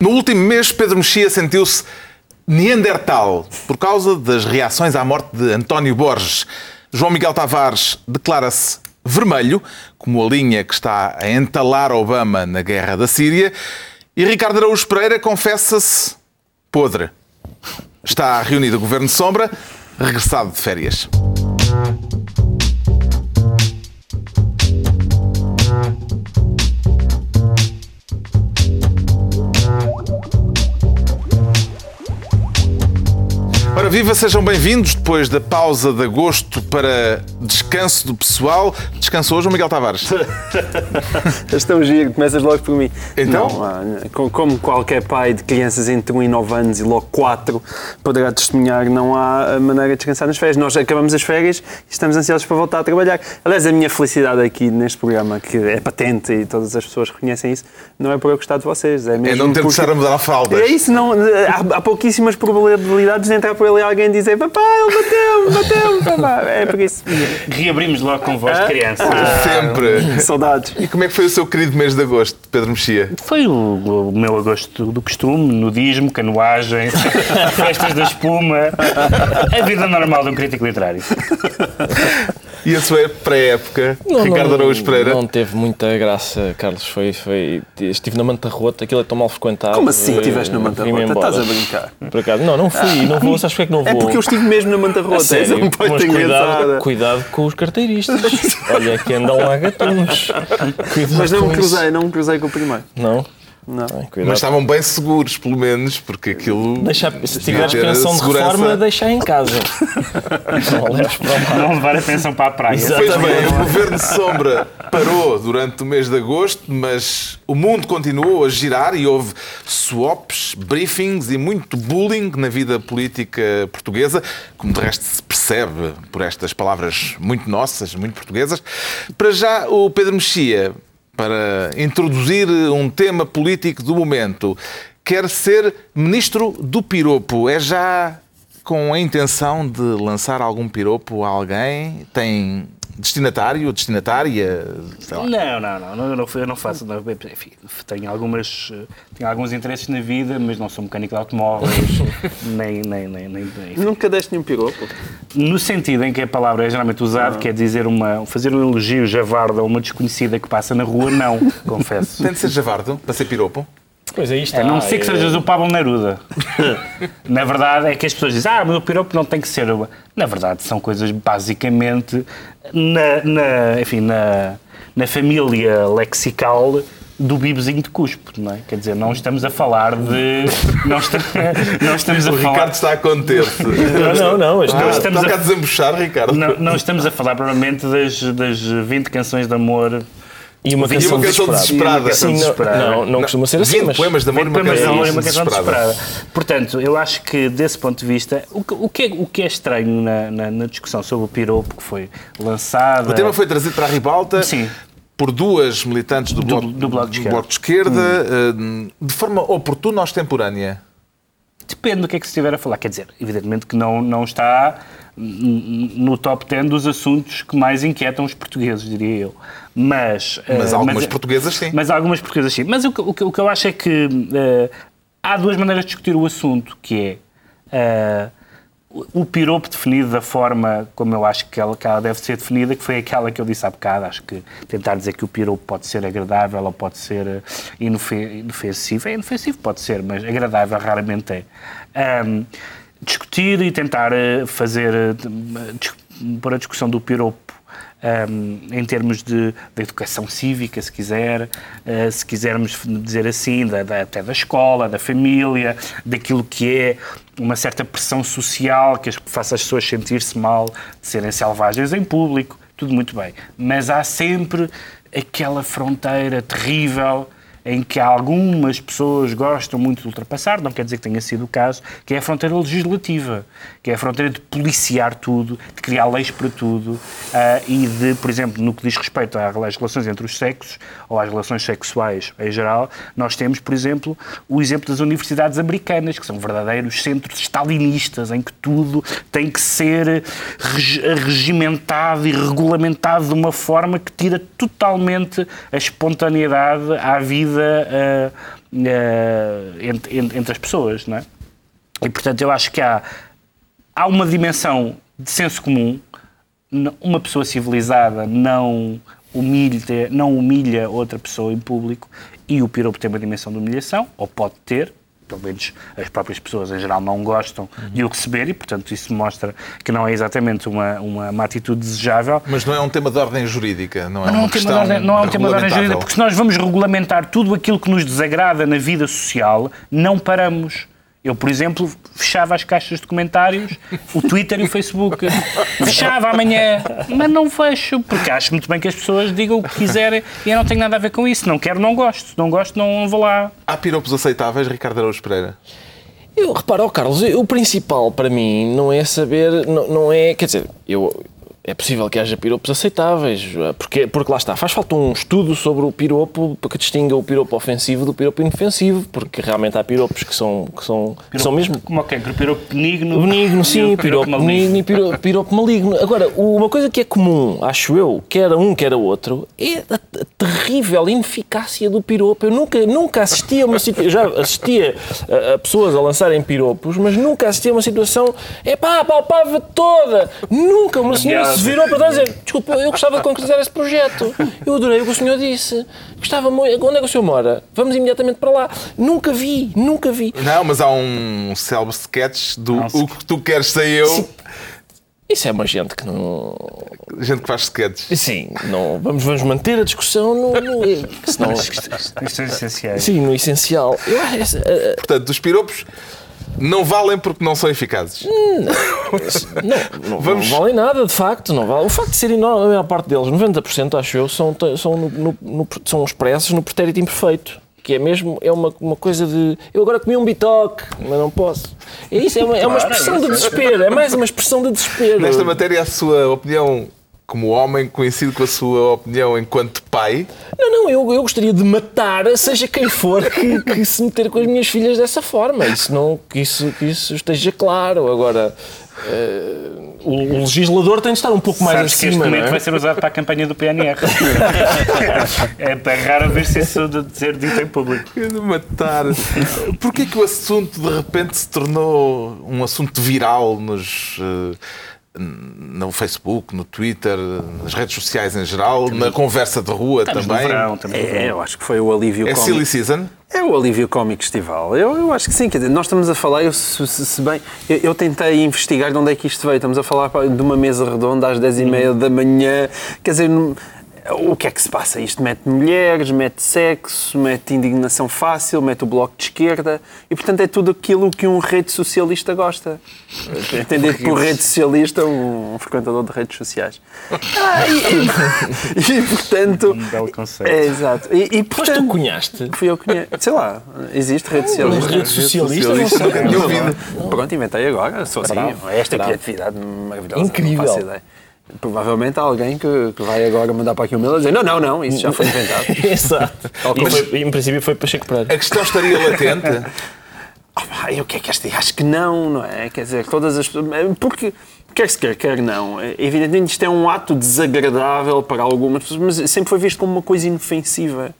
No último mês, Pedro Mexia sentiu-se Neandertal por causa das reações à morte de António Borges. João Miguel Tavares declara-se vermelho, como a linha que está a entalar Obama na guerra da Síria. E Ricardo Araújo Pereira confessa-se podre. Está reunido o Governo Sombra, regressado de férias. Ora, viva, sejam bem-vindos depois da pausa de agosto para descanso do pessoal. Descansou hoje o Miguel Tavares? Estão giro, começas logo por mim. Então? Não, ah, como qualquer pai de crianças entre 1 e 9 anos e logo 4 poderá testemunhar, não há maneira de descansar nas férias. Nós acabamos as férias e estamos ansiosos para voltar a trabalhar. Aliás, a minha felicidade aqui neste programa, que é patente e todas as pessoas reconhecem isso, não é por eu gostar de vocês. É, mesmo é não ter porque... que estar a mudar a fraldas. É isso, não, há, há pouquíssimas probabilidades de entrar por ali alguém dizer papai, ele bateu-me, bateu-me, papai. É por isso. Reabrimos logo com voz de criança. Sempre. Saudades. E como é que foi o seu querido mês de agosto, Pedro Mexia? Foi o, o meu agosto do costume, nudismo, canoagem, festas da espuma, a vida normal de um crítico literário. E a sua pré-época, Ricardo Araújo Pereira? Não teve muita graça, Carlos. Foi, foi, estive na Manta Rota, aquilo é tão mal frequentado. Como assim eh, estiveste na Manta Rota? Estás a brincar? Por acaso, não, não fui, não vou. Sabes porque é que não vou? É porque eu estive mesmo na Manta Rota. sério, é um mas ponto cuidado, cuidado com os carteiristas. Olha que andam lá gatunos. Mas não me cruzei, não me cruzei com o primeiro. Não? Não. Ai. Mas estavam bem seguros, pelo menos, porque aquilo. Deixa, se tiveres pensão de segurança. reforma, deixa em casa. Não leves para. Não levar a atenção para a praia. Exato. Pois bem, o Governo Sombra parou durante o mês de agosto, mas o mundo continuou a girar e houve swaps, briefings e muito bullying na vida política portuguesa, como de resto se percebe por estas palavras muito nossas, muito portuguesas. Para já, o Pedro Mexia, para introduzir um tema político do momento, quer ser ministro do piropo. É já com a intenção de lançar algum piropo a alguém? Tem destinatário, destinatária? Sei lá. Não, não, não, não, eu não, eu não faço. Não, enfim, tenho, algumas, eh, tenho alguns interesses na vida, mas não sou mecânico de automóveis, nem, nem, nem, nem, nem- Nunca deste nenhum piropo. No sentido em que a palavra é geralmente usada, quer dizer uma, fazer um elogio javardo a uma desconhecida que passa na rua, não, confesso. Tem de ser javardo para ser piropo? Pois aí está. A não ser que é- sejas o Pablo Neruda. Na verdade, é que as pessoas dizem, ah, mas o piropo não tem que ser. Na verdade, são coisas basicamente na, na, enfim, na, na família lexical do bibezinho de cuspo, não é? Quer dizer, não estamos a falar de. Não, está, não estamos a O falar. Ricardo está a conter-se. Não, não, não. As Ah, estamos a- a desembuchar, Ricardo. Não, não estamos a falar, provavelmente, das, das 20 canções de amor. E uma E canção uma canção desesperada. desesperada. Sim, não, desesperada. não, não costuma ser assim, 20 mas... poemas de amor e uma Poemas de canção amor e uma canção desesperada. desesperada. Portanto, eu acho que desse ponto de vista, o que, o que, é, o que é estranho na, na, na discussão sobre o piropo que foi lançada. O tema foi trazido para a ribalta Sim. por duas militantes do, bloco, do Bloco de Esquerda. Bloco de Esquerda, eh, de forma oportuna ou extemporânea. Depende do que é que se estiver a falar. Quer dizer, evidentemente que não, não está no top 10 dos assuntos que mais inquietam os portugueses, diria eu. Mas, Mas eh, algumas portuguesas, sim. Mas algumas portuguesas sim. Mas o que, o que, o que eu acho é que eh, há duas maneiras de discutir o assunto, que é eh, o piropo definido da forma como eu acho que ela, que ela deve ser definida, que foi aquela que eu disse há bocado. Acho que tentar dizer que o piropo pode ser agradável ou pode ser inofe- inofensivo. É inofensivo, pode ser, mas agradável raramente é. Discutir e tentar eh, fazer, eh, dis- pôr a discussão do piropo um, em termos de, de educação cívica, se quiser, uh, se quisermos dizer assim, da, da- até da escola, da família, daquilo que é uma certa pressão social que faça as pessoas sentir-se mal de serem selvagens em público, tudo muito bem. Mas há sempre aquela fronteira terrível em que algumas pessoas gostam muito de ultrapassar, não quer dizer que tenha sido o caso, que é a fronteira legislativa, que é a fronteira de policiar tudo, de criar leis para tudo ah, e de, por exemplo, no que diz respeito às relações entre os sexos ou às relações sexuais em geral, nós temos, por exemplo, o exemplo das universidades americanas, que são verdadeiros centros stalinistas, em que tudo tem que ser regi- regimentado e regulamentado de uma forma que tira totalmente a espontaneidade à vida, ah, eh, entre, entre- entre as pessoas, não é? E, portanto, eu acho que há, há uma dimensão de senso comum. Uma pessoa civilizada não humilha, não humilha outra pessoa em público e o piropo tem uma dimensão de humilhação, ou pode ter, pelo menos as próprias pessoas em geral não gostam de o receber e, portanto, isso mostra que não é exatamente uma, uma, uma atitude desejável. Mas não é um tema de ordem jurídica, não é não, é uma um tema questão de ordem- não é um tema de ordem jurídica, porque se nós vamos regulamentar tudo aquilo que nos desagrada na vida social, não paramos. Eu, por exemplo, fechava as caixas de comentários, o Twitter e o Facebook. Fechava amanhã, mas não fecho, porque acho muito bem que as pessoas digam o que quiserem e eu não tenho nada a ver com isso. Não quero, não gosto. Não gosto, não vou lá. Há piropos aceitáveis, Ricardo Araújo Pereira? Eu reparo, ó, Carlos, o principal para mim não é saber, não, não é, quer dizer, eu, é possível que haja piropos aceitáveis, porque, porque lá está, faz falta um estudo sobre o piropo que distinga o piropo ofensivo do piropo inofensivo, porque realmente há piropos que são, que são, que são mesmo Como ok, piropo benigno. Benigno, sim, o piropo benigno e piro- piropo maligno. Agora, uma coisa que é comum, acho eu, quer a um, quer a outro, é a, a terrível ineficácia do piropo. Eu nunca, nunca assisti a uma situação. Já assistia a, a pessoas a lançarem piropos, mas nunca assisti a uma situação. É pá, palpava toda! Nunca uma senhora se virou para trás e disse: Desculpa, eu gostava de concretizar esse projeto. Eu adorei o que o senhor disse. Gostava muito. Onde é que o senhor mora? Vamos imediatamente para lá. Nunca vi, nunca vi. Não, mas há um célebre sketch do Não, O que tu queres sei eu, Isso é uma gente que não. gente que faz sketches. Sim, não, vamos, vamos manter a discussão no, no, senão- Questões essenciais. sim, no essencial. Eu essa- a- a- Portanto, os piropos não valem porque não são eficazes. não, não, Vamos- não valem nada, de facto. Não vale. O facto de serem, enorme, a maior parte deles, 90% acho eu, são, são, no, no- no- são expressos no pretérito imperfeito. Que é mesmo, é uma, uma coisa de. Eu agora comi um bitoque, mas não posso. É isso, é uma, é uma é expressão de desespero. É mais uma expressão de desespero. Nesta matéria, a sua opinião como homem coincide com a sua opinião enquanto pai. Não, não, eu, eu gostaria de matar seja quem for que, que se meter com as minhas filhas dessa forma. Isso não, que, isso, que isso esteja claro. Agora, eh, o, o legislador tem de estar um pouco mais Sabes que este acima. não momento é? vai ser usado para a campanha do PNR. é para raro ver se isso de dizer dito em público. De matar. Porquê que o assunto de repente se tornou um assunto viral nos. No Facebook, no Twitter, nas redes sociais em geral, na conversa de rua Estamos no também. verão, no É, eu acho que foi o alívio É cómico. silly season? É o alívio cómico estival. Eu, eu acho que sim. Quer dizer, nós estamos a falar, eu, se, se- bem, eu, eu tentei investigar de onde é que isto veio. Estamos a falar de uma mesa redonda às 10h30 da manhã. Quer dizer, o que é que se passa? Isto mete mulheres, mete sexo, mete indignação fácil, mete o bloco de esquerda e, portanto, é tudo aquilo que um rede socialista gosta. Entendido por rede socialista, um frequentador de redes sociais. Ah, e, e- e, portanto. Um belo conceito. É, exato. E, e, Mas tu portanto, cunhaste? Fui eu que conheço. Sei lá, existe rede socialista. rede socialista, socialista, não sei. Pronto, inventei agora, sozinho. Bravo, Esta bravo. criatividade maravilhosa. Incrível. Não faço ideia. Provavelmente há alguém que, que vai agora mandar para aqui o a dizer não, não, não, isso já foi inventado. Exato. E foi- em princípio foi para Chico Pereira. A questão estaria latente. Ah, pá, e o que é que esta Acho que não, não é? Quer dizer, todas as pessoas. Porque, quer se quer, quer não. Evidentemente isto é um ato desagradável para algumas pessoas, mas sempre foi visto como uma coisa inofensiva.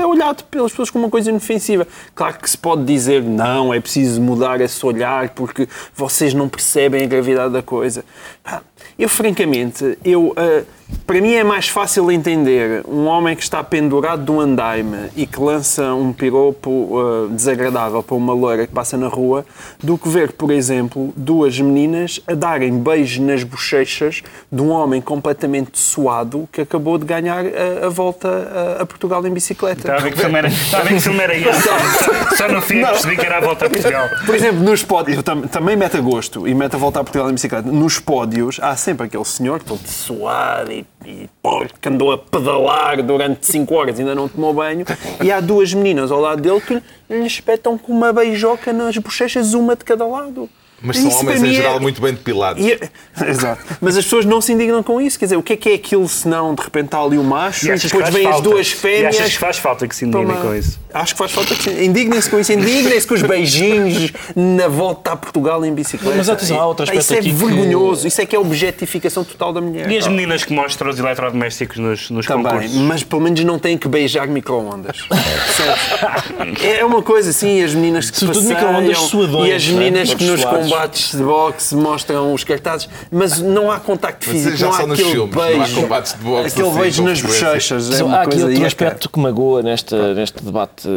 É olhado pelas pessoas como uma coisa inofensiva. Claro que se pode dizer, não, é preciso mudar esse olhar porque vocês não percebem a gravidade da coisa. Pá, eu, francamente, eu, ah, para mim é mais fácil entender um homem que está pendurado de um andaime e que lança um piropo ah, desagradável para uma loira que passa na rua do que ver, por exemplo, duas meninas a darem beijos nas bochechas de um homem completamente suado que acabou de ganhar a, a volta a, a Portugal em bicicleta. Estava a ver que filme era, estava a filme era esse. Só, só no fim que percebi que era a volta a Portugal. Por exemplo, nos pódios, tam- também mete a gosto e mete a voltar a Portugal em bicicleta. Nos pódios há sempre aquele senhor todo suado e, e pô, que andou a pedalar durante 5 horas e ainda não tomou banho. E há duas meninas ao lado dele que lhe espetam com uma beijoca nas bochechas, uma de cada lado. Mas são Isso homens em é- geral muito bem depilados. E é- Exato. Mas as pessoas não se indignam com isso. Quer dizer, o que é que é aquilo se não de repente está ali o macho E e, que depois vêm as duas E fêmeas. achas que faz falta que se indignem Toma- com isso? Acho que faz falta que se- indignem-se com isso, indignem-se com os beijinhos na volta a Portugal em bicicleta. Mas atenção, há outro Pá, Isso aspecto é aqui que- vergonhoso, isso é que é a objetificação total da mulher. E as meninas que mostram os eletrodomésticos nos, nos Também, concursos? mas pelo menos não têm que beijar micro-ondas. É uma coisa assim, as meninas que Sobretudo passeiam micro-ondas suadões, e as é? meninas que Todos nos suados. Combates de boxe mostram os cartazes, mas não há contacto Mas físico, já não há aquele filmes, não há beijo, combates de boxe aquele assim, beijo nas bochechas. É Mas há aqui outro aspecto que magoa neste, neste debate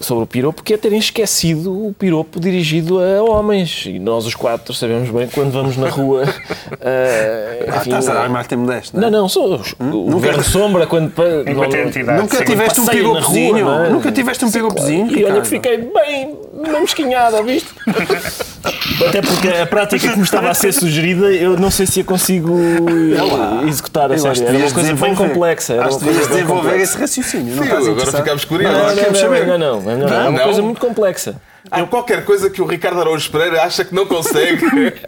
sobre o piropo, que é terem esquecido o piropo dirigido a homens. E nós, os quatro, sabemos bem que quando vamos na rua. Ah, enfim, estás a dar Marta Modesto, não, não é? não, sou os- o governo sombra quando. pa- Enquanto não- entidade. Nunca sim. tiveste um piropozinho? rua, não é? Nunca tiveste um piropozinho? E olha que fiquei bem, bem mesquinhada, viste? Até porque a prática que me estava a ser sugerida, eu não sei se a consigo lá. executar a Eu Era uma coisa bem complexa. Acho que devias desenvolver complexa. esse raciocínio. Não Sim, agora ficámos Não, curiosos. não, queremos não, saber. não, não, não, não, É uma Não? coisa muito complexa. Há qualquer coisa que o Ricardo Araújo Pereira acha que não consegue.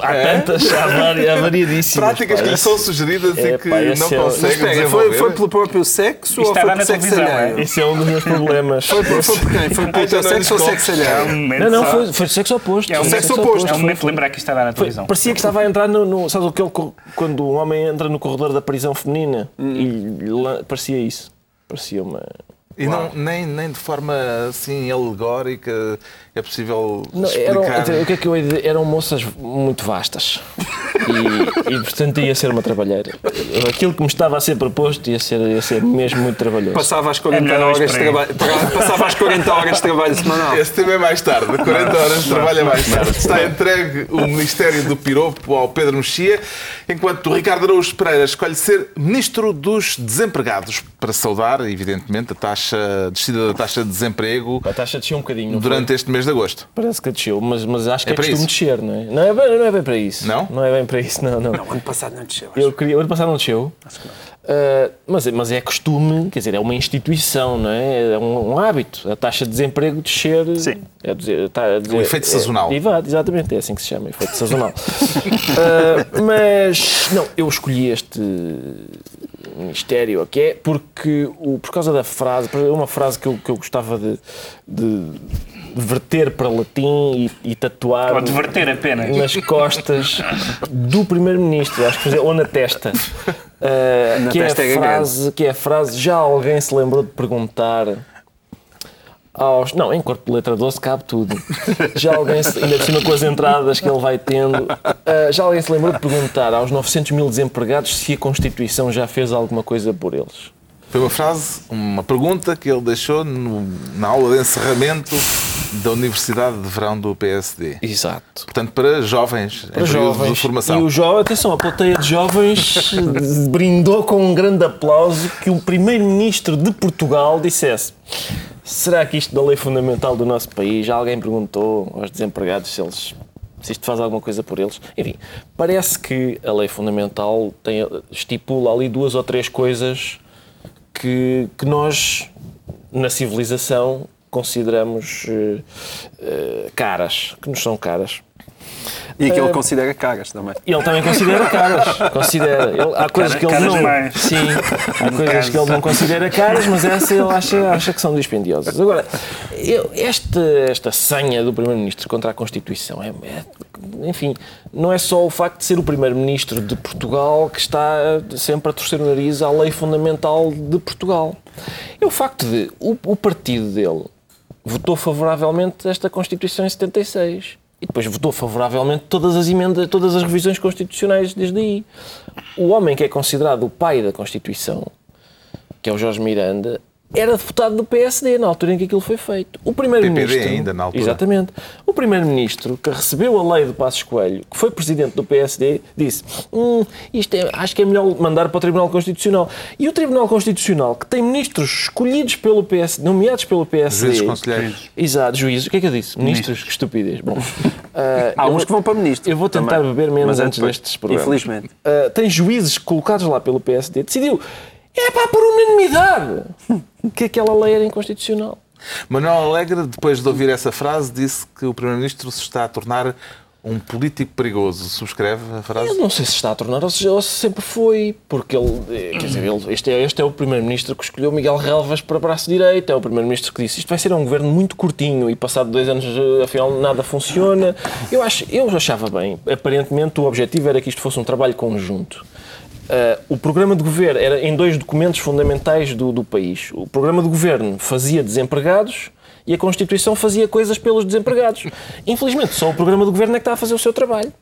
Há tantas, há, vari- há variedíssimas. Práticas pá. que lhe são sugeridas É, e que pá, não é consegue foi, foi pelo próprio sexo Isto ou foi sexo televisão, alheio? é? Esse é um dos meus problemas. Foi, por- foi por quem? Foi pelo teu sexo ou sexo É alheio? Não, não, foi, foi sexo oposto. É um Foi sexo sexo oposto. É um momento de lembrar que isto está a dar na televisão. Parecia que estava a entrar no. no sabes aquele cor- quando um homem entra no corredor da prisão feminina? E lá- parecia isso. Parecia uma. E não, nem, nem de forma assim alegórica é possível Não, explicar. eram, o que é que eu ia dizer? Eram moças muito vastas. E, e, portanto ia ser uma trabalheira. Aquilo que me estava a ser proposto ia ser, ia ser mesmo muito trabalhoso. Passava às 40 melhor não horas de trabalho. Passava às 40 horas de trabalho semanal. Esse tema é mais tarde, 40 horas de trabalho é mais tarde. Está entregue o Ministério do Piropo ao Pedro Mexia, enquanto o Ricardo Araújo Pereira escolhe ser Ministro dos Desempregados, para saudar, evidentemente, a taxa, a descida da taxa de desemprego A taxa desceu um bocadinho. não foi? durante este mês de agosto. Parece que desceu, mas, mas acho que É é, para costume isso? descer, não é? Não é, bem, não é bem para isso. Não? Não é bem para isso, não, não. Não, ano passado não desceu. acho. Eu queria, o ano passado não desceu. Ah, mas, é- mas é costume, quer dizer, é uma instituição, não é? É um, um hábito. A taxa de desemprego descer. Sim. É dizer, tá, a dizer- Um efeito é- sazonal. Exato, exatamente, é assim que se chama, efeito sazonal. Ah, mas, não, eu escolhi este ministério aqui é porque, o, por causa da frase, uma frase que eu, que eu gostava de, de verter para latim e, e tatuar Ou de verter apenas. nas costas do primeiro-ministro, acho que fazer, ou na testa. Uh, Na que, testa é é a frase, que é a frase já alguém se lembrou de perguntar aos. Não, em corpo de letra doce cabe tudo. Já alguém, se, ainda por cima com as entradas que ele vai tendo, uh, já alguém se lembrou de perguntar aos 900 mil desempregados se a Constituição já fez alguma coisa por eles. Foi uma frase, uma pergunta que ele deixou no- na aula de encerramento da Universidade de Verão do PSD. Exato. Portanto, para jovens, Para em jovens. de formação. E o jovem, atenção, a plateia de jovens brindou com um grande aplauso que o primeiro-ministro de Portugal dissesse será que isto da lei fundamental do nosso país, já alguém perguntou aos desempregados se eles se isto faz alguma coisa por eles. Enfim, parece que a lei fundamental tem, estipula ali duas ou três coisas que, que nós, na civilização, consideramos eh, eh, caras, que nos são caras. E que ele considera caras também. E ele também considera caras. Considera. Ele- há coisas que ele caras não. mais. Sim, há coisas caso. que ele não considera caras, mas essa ele acha, acha que são dispendiosas. Agora, eu- esta, esta senha do Primeiro-Ministro contra a Constituição é, é- Enfim, não é só o facto de ser o Primeiro-Ministro de Portugal que está sempre a torcer o nariz à lei fundamental de Portugal. É o facto de o, o partido dele votou favoravelmente esta Constituição em 76 e depois votou favoravelmente todas as emendas, todas as revisões constitucionais desde aí. O homem que é considerado o pai da Constituição, que é o Jorge Miranda, era deputado do PSD na altura em que aquilo foi feito. O primeiro-ministro ainda, na altura. Exatamente. O primeiro-ministro que recebeu a lei do Passos Coelho, que foi presidente do PSD, disse: hum, isto é, acho que é melhor mandar para o Tribunal Constitucional. E o Tribunal Constitucional, que tem ministros escolhidos pelo PSD, nomeados pelo PSD, Juízes conselheiros. Exato, juízes. O que é que eu disse? Ministros, que estupidez. Bom, ah, Há eu uns que vão para ministro. Eu vou tentar também. beber menos Mas é antes depois, destes programas. Infelizmente. Ah, tem juízes colocados lá pelo PSD. Decidiu, é pá, por unanimidade, que aquela lei era inconstitucional. Manuel Alegre, depois de ouvir essa frase, disse que o Primeiro-Ministro se está a tornar um político perigoso. Subscreve a frase? Eu não sei se está a tornar ou se, ou se sempre foi, porque ele, eh, quer dizer, ele, este, é, este é o primeiro-ministro que escolheu Miguel Relvas para braço direito, é o primeiro-ministro que disse isto vai ser um governo muito curtinho e passado dois anos eh, afinal nada funciona. Eu, acho, eu achava bem, aparentemente o objetivo era que isto fosse um trabalho conjunto. Uh, o programa de governo era em dois documentos fundamentais do, do país. O programa de governo fazia desempregados e a Constituição fazia coisas pelos desempregados. Infelizmente, só o programa de governo é que está a fazer o seu trabalho.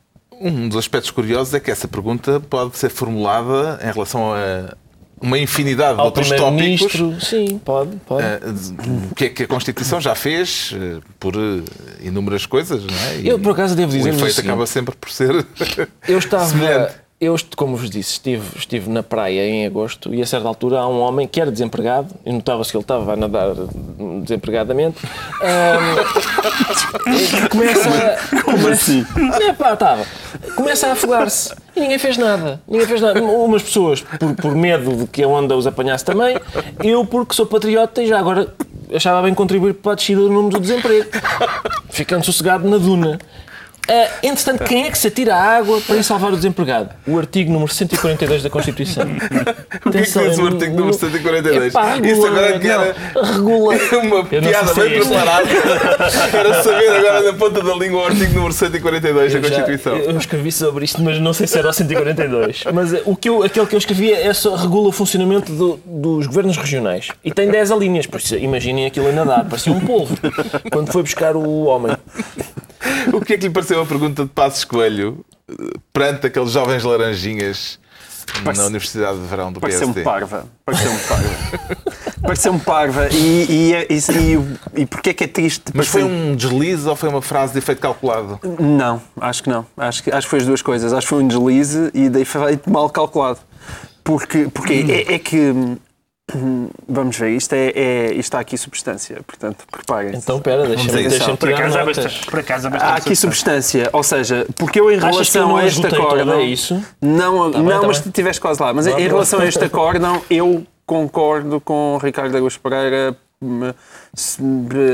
Um dos aspectos curiosos é que essa pergunta pode ser formulada em relação a uma infinidade de Ao outros tópicos. sim, pode, pode. eh, O que é que a Constituição já fez eh, por inúmeras coisas, não é? E Eu, por acaso, devo o dizer-vos o efeito seguinte. acaba sempre por ser Eu estava. semelhante. Eu, como vos disse, estive, estive na praia em agosto e a certa altura há um homem que era desempregado, e notava-se que ele estava a nadar desempregadamente. e começa a. Como assim? É pá, estava. Começa a afogar-se e ninguém fez nada. Ninguém fez nada. Umas pessoas por, por medo de que a onda os apanhasse também, eu porque sou patriota e já agora achava bem contribuir para a descida do número do desemprego, ficando sossegado na duna. Ah, entretanto, quem é que se atira à água para ir salvar o desempregado? O artigo número 142 da Constituição. O que é que diz o artigo número 142? Epá, Isso agora que era não, regula. uma piada bem é isto. preparada para saber agora na ponta da língua o artigo número 142 da Eu já- Constituição. eu escrevi sobre isto, mas não sei se era o 142. Mas eh, o que eu, aquele que eu escrevi é só regula o funcionamento do- dos governos regionais. E tem 10 alíneas, por isso imaginem aquilo a nadar, parecia um polvo. Quando foi buscar o homem. O que é que lhe pareceu a pergunta de Passos Coelho perante aqueles jovens laranjinhas na Universidade de Verão do Pareceu-me PSD? parva. Pareceu-me parva. Pareceu-me parva. E, e, é- e, e, e porquê é que é triste? Mas foi Pareceu- um deslize ou foi uma frase de efeito calculado? Não, acho que não. Acho que, acho que foi as duas coisas. Acho que foi um deslize e daí foi mal calculado. Porque, porque é, é que. Hum, Vamos ver, isto, é, é- isto está aqui substância, portanto, preparem-se. Então, pera, deixa-me deixa Por acaso, há notas. bastante, por acaso há Há bastante aqui substância. substância, ou seja, porque eu em Achas que eu relação não a este acórdão. é isso? Não, bem, não tá mas bem. estiveste quase lá. Mas em relação a este acórdão, eu concordo com Ricardo Augusto Pereira,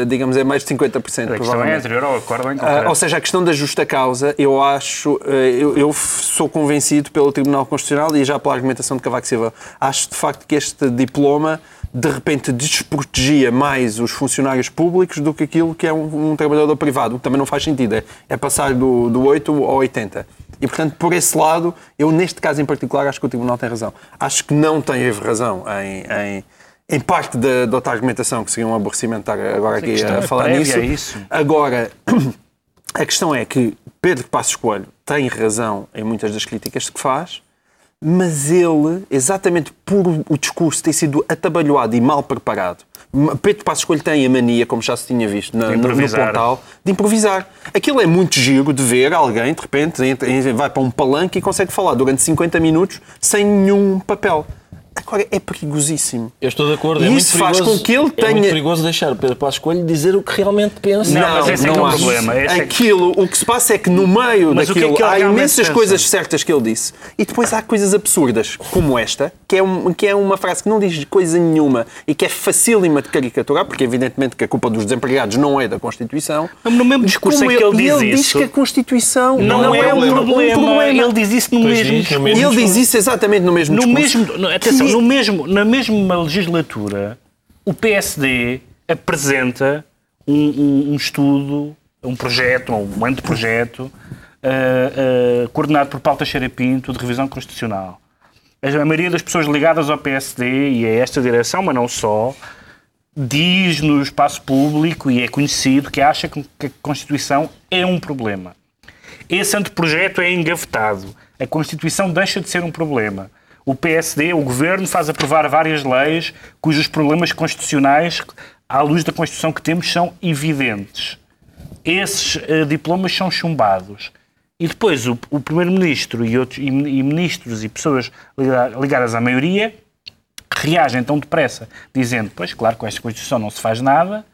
digamos, é mais de 50%. A questão é anterior ao acordo em Ah, concreto. ou seja, a questão da justa causa, eu acho, eh, eu, eu sou convencido pelo Tribunal Constitucional e já pela argumentação de Cavaco Silva, acho de facto que este diploma de repente desprotegia mais os funcionários públicos do que aquilo que é um, um trabalhador privado, o que também não faz sentido, é, é passar do, do 8 ao 80. E, portanto, por esse lado, eu neste caso em particular acho que o Tribunal tem razão. Acho que não tem razão em... em em parte da, da outra argumentação, que seria um aborrecimento estar agora aqui questão a é falar prévia nisso. a isso. Agora, a questão é que Pedro Passos Coelho tem razão em muitas das críticas que faz, mas ele, exatamente por o discurso ter sido atabalhoado e mal preparado, Pedro Passos Coelho tem a mania, como já se tinha visto na, no, no. Pontal, de improvisar. Aquilo é muito giro de ver alguém, de repente, vai para um palanque e consegue falar durante 50 minutos sem nenhum papel. Agora, é perigosíssimo. Eu estou de acordo. E é muito isso faz perigoso- com que ele É tenha- muito perigoso deixar o Pedro Passos Coelho dizer o que realmente pensa. Não, mas esse é que é o acho. problema, esse é Aquilo, o que se passa é que no meio Mas o que é daquilo que ele há imensas pensa? coisas certas que ele disse. E depois há coisas absurdas, como esta, que é, um- que é uma frase que não diz coisa nenhuma e que é facílima de caricaturar, porque evidentemente que a culpa dos desempregados não é da Constituição. No mesmo discurso Como em que ele e diz ele diz que a Constituição não, não, é, um, um pro- problema. problema. Ele diz isso no Pois mesmo discurso. ele diz isso exatamente no mesmo No discurso. mesmo, atenção, Que- no mesmo, na mesma legislatura, o PSD apresenta um, um- um estudo, um projeto, um anteprojeto, ah, ah, coordenado por Pauta Cheira Pinto, de revisão constitucional. A maioria das pessoas ligadas ao PSD e a esta direção, mas não só, diz no espaço público e é conhecido que acha que a Constituição é um problema. Esse anteprojeto é engavetado. A Constituição deixa de ser um problema. O PSD, o Governo, faz aprovar várias leis cujos problemas constitucionais, à luz da Constituição que temos, são evidentes. Esses eh, diplomas são chumbados. E depois o, o Primeiro-Ministro e, outros- e, e ministros e pessoas liga- ligadas à maioria reagem tão depressa, dizendo, pois claro, com esta Constituição não se faz nada,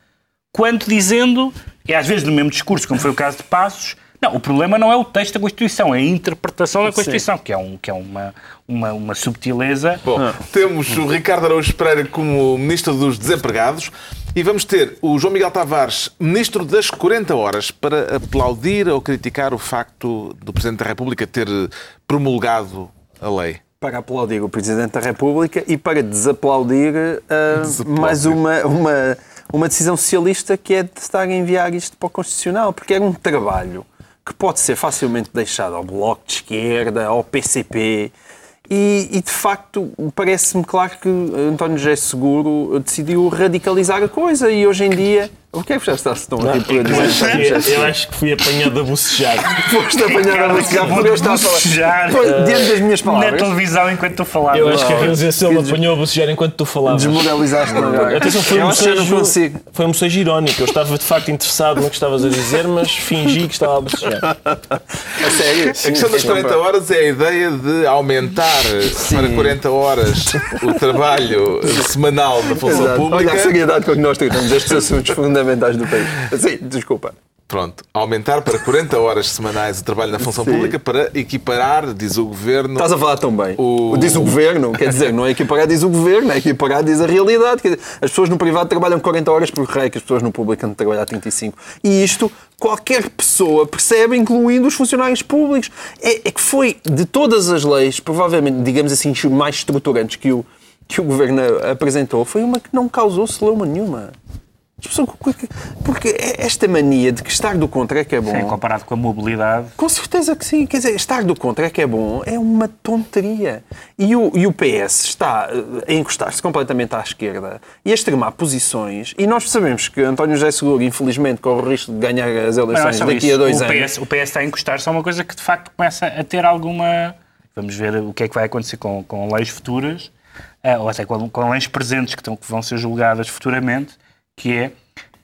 quanto dizendo, e às vezes no mesmo discurso, como foi o caso de Passos, não, o problema não é o texto da Constituição, é a interpretação da Constituição, que é, um, que é uma, uma, uma subtileza. Bom, temos o Ricardo Araújo Pereira como Ministro dos Desempregados. E vamos ter o João Miguel Tavares, ministro das 40 horas, para aplaudir ou criticar o facto do Presidente da República ter promulgado a lei. Para aplaudir o Presidente da República e para desaplaudir, uh, Desaplaudir. mais uma, uma, uma decisão socialista que é de estar a enviar isto para o Constitucional, porque era um trabalho que pode ser facilmente deixado ao Bloco de Esquerda, ao PCP. E, e, de facto, parece-me claro que António José Seguro decidiu radicalizar a coisa e hoje em dia. O que é que já a rir por Eu dizer acho, que, eu acho que fui apanhado a bocejar. Foste apanhado a bocejar porque eu estava a falar. Bocejar. Pois, Diante das minhas Na palavras, televisão enquanto tu falavas. Eu acho que a realização me apanhou a bocejar enquanto tu falavas. desmoralizaste-me agora. Atenção, foi eu um eu bocejo, foi um bocejo irónico. Eu estava de facto interessado no que estavas a dizer, mas fingi que estava a bocejar. A sério. A questão das 40 horas é a ideia de aumentar para 40 horas o trabalho semanal da função Exato. Olha pública. a seriedade com que nós tratamos estes assuntos fundamentais do país. Sim, desculpa. Pronto, aumentar para 40 horas semanais o trabalho na função Sim. pública para equiparar, diz o governo. Estás a falar tão bem. O- Diz o governo, quer dizer, não é equiparar, diz o governo, é equiparar, diz a realidade. Dizer, as pessoas no privado trabalham 40 horas por rei, que as pessoas no público andam a trabalhar 35. E isto qualquer pessoa percebe, incluindo os funcionários públicos. É, é que foi de todas as leis, provavelmente, digamos assim, mais estruturantes que o, que o governo apresentou, foi uma que não causou celeuma nenhuma. Pessoas- Porque esta mania de que estar do contra é que é bom. Sim, comparado com a mobilidade. Com certeza que sim. Quer dizer, estar do contra é que é bom, é uma tonteria. E o, e o PS está eh, a encostar-se completamente à esquerda e a extremar posições. E nós sabemos que António José Seguro, infelizmente, corre o risco de ganhar as é eleições daqui isso. a dois o anos. PS, o PS está a encostar-se a uma coisa que de facto começa a ter alguma. Vamos ver o que é que vai acontecer com, com leis futuras, eh, ou até com, com leis presentes que, estão, que vão ser julgadas futuramente, que é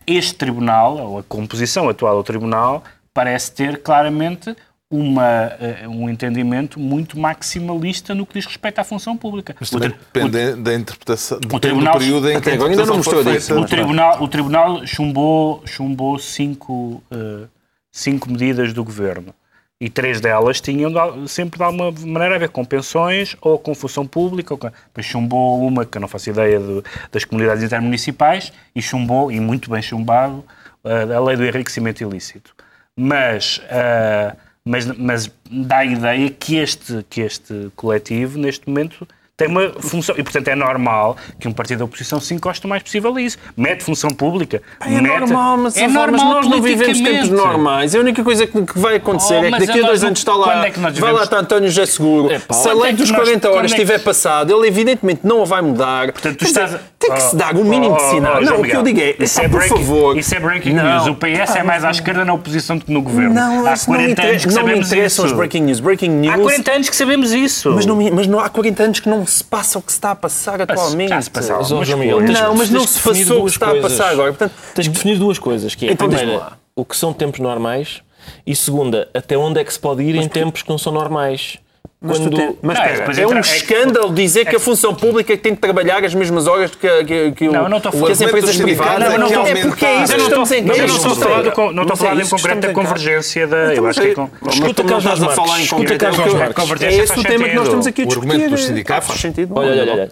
este tribunal, ou a composição atual do tribunal, parece ter claramente uma, eh, um entendimento muito maximalista no que diz respeito à função pública. Mas O também depende da interpretação, depende tribunal- do período em que agora ainda não mostrou foi disso. O tribunal, o tribunal chumbou, chumbou cinco, eh, cinco medidas do governo. E três delas tinham sempre de alguma maneira a ver com pensões ou com função pública. Ou com... Depois chumbou uma, que eu não faço ideia, de- das comunidades intermunicipais, e chumbou, e muito bem chumbado, eh, a lei do enriquecimento ilícito. Mas, eh, mas, mas dá a ideia que este, que este coletivo, neste momento, tem uma função. E, portanto, é normal que um partido da oposição se encoste o mais possível a isso. Mete função pública. É mete... normal, mas, é mas normal nós não vivemos tempos normais. A única coisa que vai acontecer Oh, é que mas daqui a dois não- anos está lá, é que nós vai lá está António José Seguro. Epá, Se a lei é que dos nós- 40 horas é que- estiver passada, ele evidentemente não a vai mudar. Portanto, tu Quer dizer, estás- tem que se Oh, dar um mínimo de oh, sinal. oh, não, o que eu digo é, isso é por breaking, favor. Isso é breaking Não. news. O PS é mais à esquerda na oposição do que no governo. Não, há isso não 40 me anos que sabemos interessam isso. os breaking news. Breaking news. Há 40 anos que sabemos isso. Mas não, mas não há 40 anos que não se passa o que se está a passar atualmente. já se. Mas, Mas Miguel, não, mas não se passou o que está a coisas. passar agora. Portanto, Tens que definir duas coisas, que é, Então primeira, o que são tempos normais e segunda, até onde é que se pode ir em tempos que não são normais. Mas, tu Quando- tem- mas Não, é um é escândalo dizer que a função pública é tem que trabalhar as mesmas horas que, que, que, o- Não, eu não a que as O empresas privadas. é Não, que não, é aumentar- porque é isso que eu não estamos estou, em casa. não estou a falar, não estou a é em concreto da convergência da. Então, Eu acho que é com- Escuta não Carlos estás a Marques, escuta. Carlos é o que- Marques. É esse o tema que nós estamos aqui a O discutir. argumento dos sindicatos-.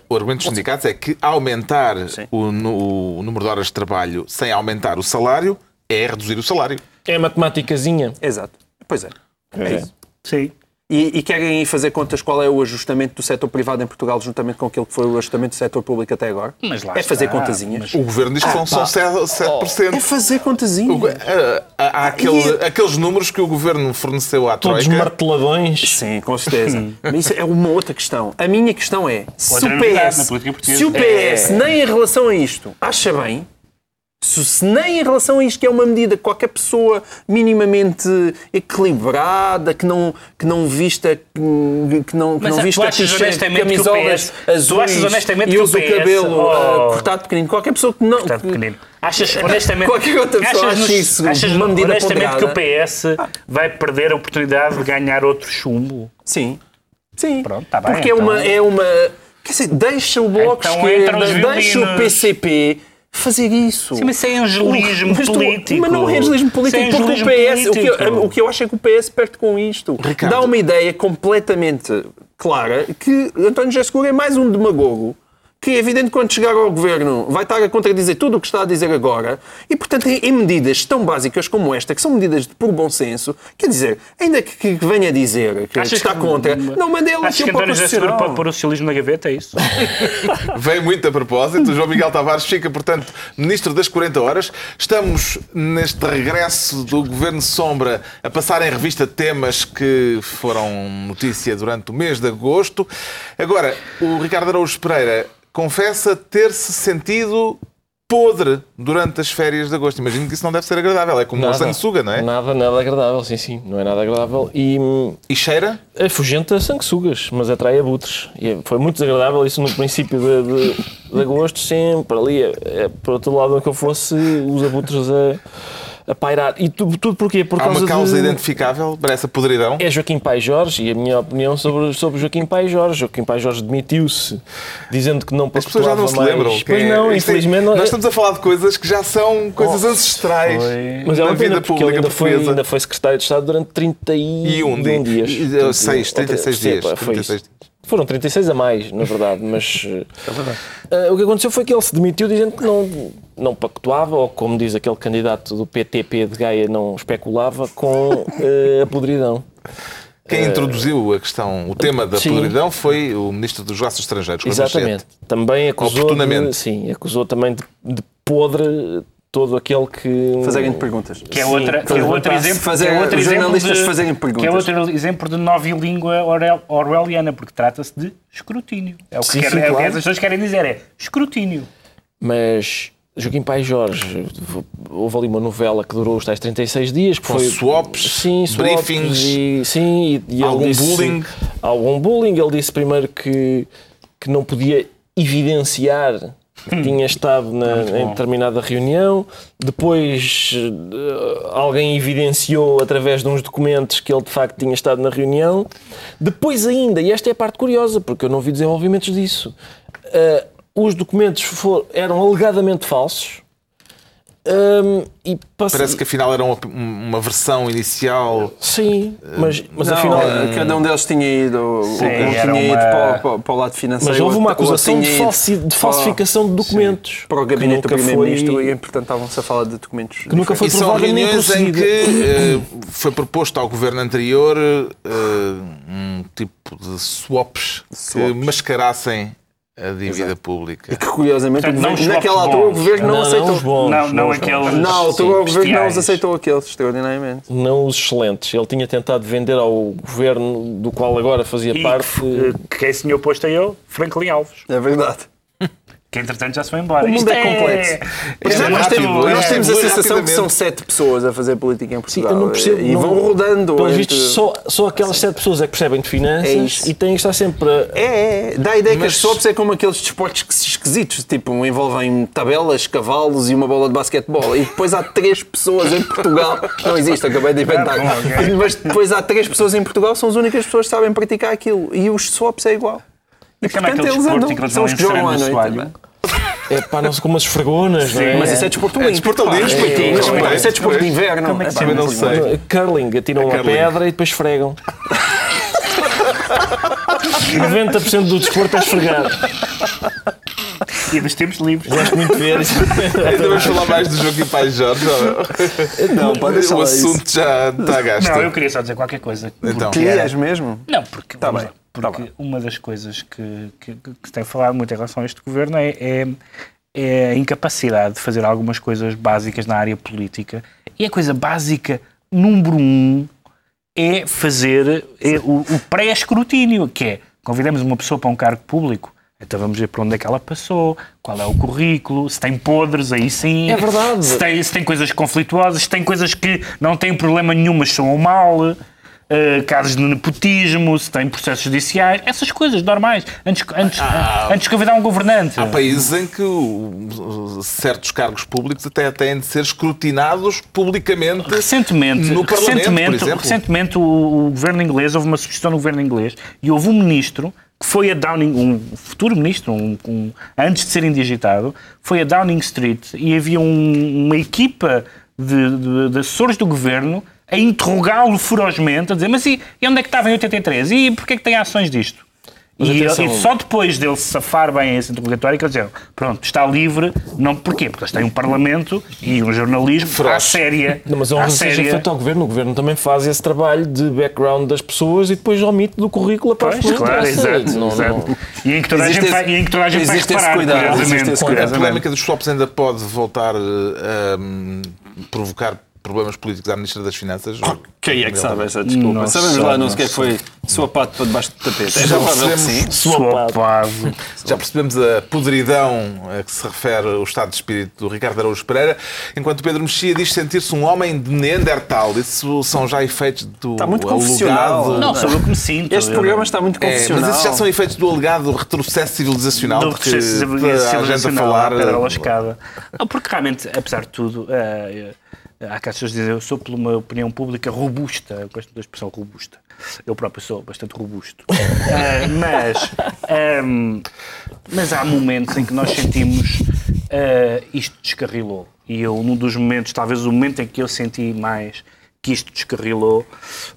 O argumento dos sindicatos é que aumentar o, o número de horas de trabalho sem aumentar o salário é reduzir o salário. É matemáticazinha. Exato. Pois é. É isso. Sim. E, e querem fazer contas qual é o ajustamento do setor privado em Portugal juntamente com aquilo que foi o ajustamento do setor público até agora? Mas lá é fazer está, contazinhas. O governo diz que são só 7%. É fazer contazinhas. O- ah, Há, há aquele- E- aqueles números que o governo forneceu à Todos Troika. marteladões. Sim, com certeza. Mas isso é uma outra questão. A minha questão é: se o PS, se o PS nem em relação a isto acha bem, se, nem em relação a isto, que é uma medida que qualquer pessoa minimamente equilibrada, que não, que não vista, que não, que Mas não tu vista achas t-shirt, honestamente que o camisolas PS tu azuis achas honestamente e o usa o cabelo oh. ah, cortado pequenino, qualquer pessoa que não. Portanto, pequenino. Achas, honestamente, Qualquer outra pessoa achas, acha isso achas uma medida honestamente que o ponderada? PS vai perder a oportunidade de ganhar outro chumbo? Sim. Sim. Pronto, tá bem, Porque é então. uma. É uma quer dizer, deixa o Bloco Então Esquerda, deixa o. PCP fazer isso. Sim, mas isso é angelismo Mas tu- político. Mas não é angelismo político, porque angelismo o PS, o que, eu, o que eu acho é que o PS perde com isto. Ricardo. Dá uma ideia completamente clara que António José Seguro é mais um demagogo que é evidente que quando chegar ao governo vai estar a contradizer tudo o que está a dizer agora e, portanto, em, medidas tão básicas como esta, que são medidas de por bom senso, quer dizer, ainda que, que venha dizer que, Achas está que- contra, não mande ele Achas que o António José Seguro pode pôr o socialismo na gaveta, é isso? Vem muito a propósito. O João Miguel Tavares fica, portanto, Ministro das 40 Horas. Estamos neste regresso do Governo Sombra a passar em revista temas que foram notícia durante o mês de agosto. Agora, o Ricardo Araújo Pereira confessa ter-se sentido podre durante as férias de agosto. Imagino que isso não deve ser agradável. É como uma sanguessuga, não é? Nada, nada agradável, sim, sim. Não é nada agradável. E E cheira? é fugente a sanguessugas, mas atrai abutres. E é- foi muito desagradável isso no princípio de, de, de agosto, sempre ali, é, é, por outro lado, que eu fosse, os abutres a, a pairar. E tudo, tudo porquê? Por Há causa uma causa de... identificável para essa podridão? É Joaquim Pai Jorge e a minha opinião sobre, sobre Joaquim Pai Jorge. Joaquim Pai Jorge demitiu-se dizendo que não As pessoas já não se lembram. mais. quem Pois é. não, é- infelizmente não. Nós estamos a falar de coisas que já são coisas Oh, ancestrais Mas é uma pena vida porque ele pública ainda foi, ainda foi secretário de Estado durante 31 E um dia. dias. E, Portanto, seis, outra- 36 sim, dias, pá, foi 36 isso. Foram 36 a mais, na verdade, mas eh, o que aconteceu foi que ele se demitiu dizendo que não, não pactuava, ou como diz aquele candidato do PTP de Gaia, não especulava com eh, a podridão. Quem introduziu a questão, o tema da Sim. podridão foi o Ministro dos Negócios Estrangeiros. Exatamente. Também acusou de, sim, acusou também de, de podre todo aquele que Fazerem-te perguntas. Que é, Sim, outra, que é fazer- outro exemplo, fazer- que é outro os exemplo jornalistas de, fazerem Que é perguntas. outro exemplo de novilíngua orwell- orwelliana, porque trata-se de escrutínio. É o que, Sim, quer- sim, é o que claro. as pessoas querem dizer, é escrutínio. Mas Joaquim Pai Jorge, houve ali uma novela que durou os tais 36 dias. Que Com foi, swaps, sim, swaps briefings, e, sim, e, e algum disse- bullying. Algum bullying. Ele disse primeiro que, que não podia evidenciar tinha estado na, em determinada reunião. Depois eh, alguém evidenciou através de uns documentos que ele de facto tinha estado na reunião. Depois ainda, e esta é a parte curiosa, porque eu não vi desenvolvimentos disso, eh, os documentos for- eram alegadamente falsos. Hum, e passa- Parece que afinal era uma, uma versão inicial. Sim, mas, mas Não, afinal. eh, cada um deles tinha ido, um era tinha ido uma- para, para- para o lado financeiro. Mas houve uma acusação de, ido falsi- de para- falsificação de documentos. para o gabinete do que Primeiro-Ministro foi- e, portanto, estavam-se a falar de documentos. que nunca foi E são provada nem reuniões em que eh, foi proposto ao governo anterior eh, um tipo de swaps, que Swaps. mascarassem a dívida pública. E que, curiosamente, Portanto, governo, naquela altura, o governo não, Não, aceitou. não os bons. Não, não aqueles-. Na altura, o governo não os aceitou aqueles, extraordinariamente. Não os excelentes. Ele tinha tentado vender ao governo do qual agora fazia E parte. que, que quem se tinha oposto a ele, Franklin Alves, É verdade. Que entretanto já se foi embora. O mundo Isto é complexo. Nós, é nós rápido, temos, é nós temos a muito sensação que são sete pessoas a fazer política em Sim, Portugal. eu não percebo. E não- vão rodando. Pelos entre- vistos, só, só aquelas sete pessoas é que percebem de É finanças isso. e têm que estar sempre a. É, é, dá a ideia que Mas- as soaps é como aqueles desportos que- esquisitos, tipo, envolvem tabelas, cavalos e uma bola de basquetebol. E depois há três pessoas em Portugal. Não existe, acabei de inventar. Mas depois há três pessoas em Portugal, são as únicas pessoas que sabem praticar aquilo. E os swaps é igual. E Como é aquele eles desporto em que eles São vão enfiando no também. É pá, não sei como as esfregonas, não é? Mas isso é desporto É olímpico. desporto pá. olímpico, É, Isso é é desporto de inverno. Como é que É, se pá, chama? não sei. Curling, atiram É uma pedra e depois esfregam. 90% do desporto é esfregar. E dos tempos livres. Gosto muito de ver isso. Ainda vamos falar mais do Joaquim Pai Jorge. Não, pode deixar O lá isso. assunto já está gasto. Não, eu queria só dizer qualquer coisa. Então. Porque Querias mesmo? Não, porque, vamos bem, lá, porque uma das coisas que, que, que se tem falado muito em relação a este governo é, é, é a incapacidade de fazer algumas coisas básicas na área política. E a coisa básica número um é fazer é o, o pré-escrutínio, que é convidamos uma pessoa para um cargo público. Então vamos ver para onde é que ela passou, qual é o currículo, se tem podres, aí sim. É verdade. Se tem, se tem coisas conflituosas, se tem coisas que não têm problema nenhum, mas são mal, eh, casos de nepotismo, se tem processos judiciais, essas coisas normais, antes, antes, antes de convidar um governante. Há países em que certos cargos públicos até têm de ser escrutinados publicamente. Recentemente, No recentemente, recentemente o, o governo inglês, houve uma substituição no governo inglês e houve um ministro que foi a Downing, um futuro ministro, um- um- antes de ser indigitado, foi a Downing Street e havia um- uma equipa de, de- de assessores do governo a interrogá-lo ferozmente, a dizer, mas e, e onde é que estava em 83? E porquê é que tem ações disto? E, atenção. e só depois dele se safar bem a esse interrogatório que eles dizeram, pronto, está livre, não porquê? Porque eles têm um parlamento e um jornalismo à séria. Não, mas é um séria. feito ao governo. O governo também faz esse trabalho de background das pessoas e depois omite do currículo a parte Pois, claro, exato, Não- exato. não- E em que toda a gente vai, e em que toda a gente vai reparar, cuidado, curiosamente. existe esse A polémica dos swaps ainda pode voltar eh, a hum, provocar problemas políticos à Ministra das Finanças? Quem é que sabe essa desculpa? Não Sabemos lá, não não sei o que é que foi swapado para debaixo do tapete. É Já já percebemos- sim. Swapado. Já percebemos a podridão a que se refere o estado de espírito do Ricardo Araújo Pereira, enquanto Pedro Mexia diz sentir-se um homem de Neandertal. Isso são já efeitos do Está muito alegado... confessional. Não, sou eu que me sinto. Este Eu- programa está muito É, confessional. mas esses já são efeitos do alegado retrocesso civilizacional do processo toda a gente a civilizacional, falar à eh, pedra lascada. Não, porque realmente, apesar de tudo, eh, há cá pessoas dizem eu sou por uma opinião pública robusta. Eu gosto da expressão robusta. Eu próprio sou bastante robusto. Eh, mas, ehm, mas há momentos em que nós sentimos eh, isto descarrilou. E eu, num dos momentos, talvez o momento em que eu senti mais que isto descarrilou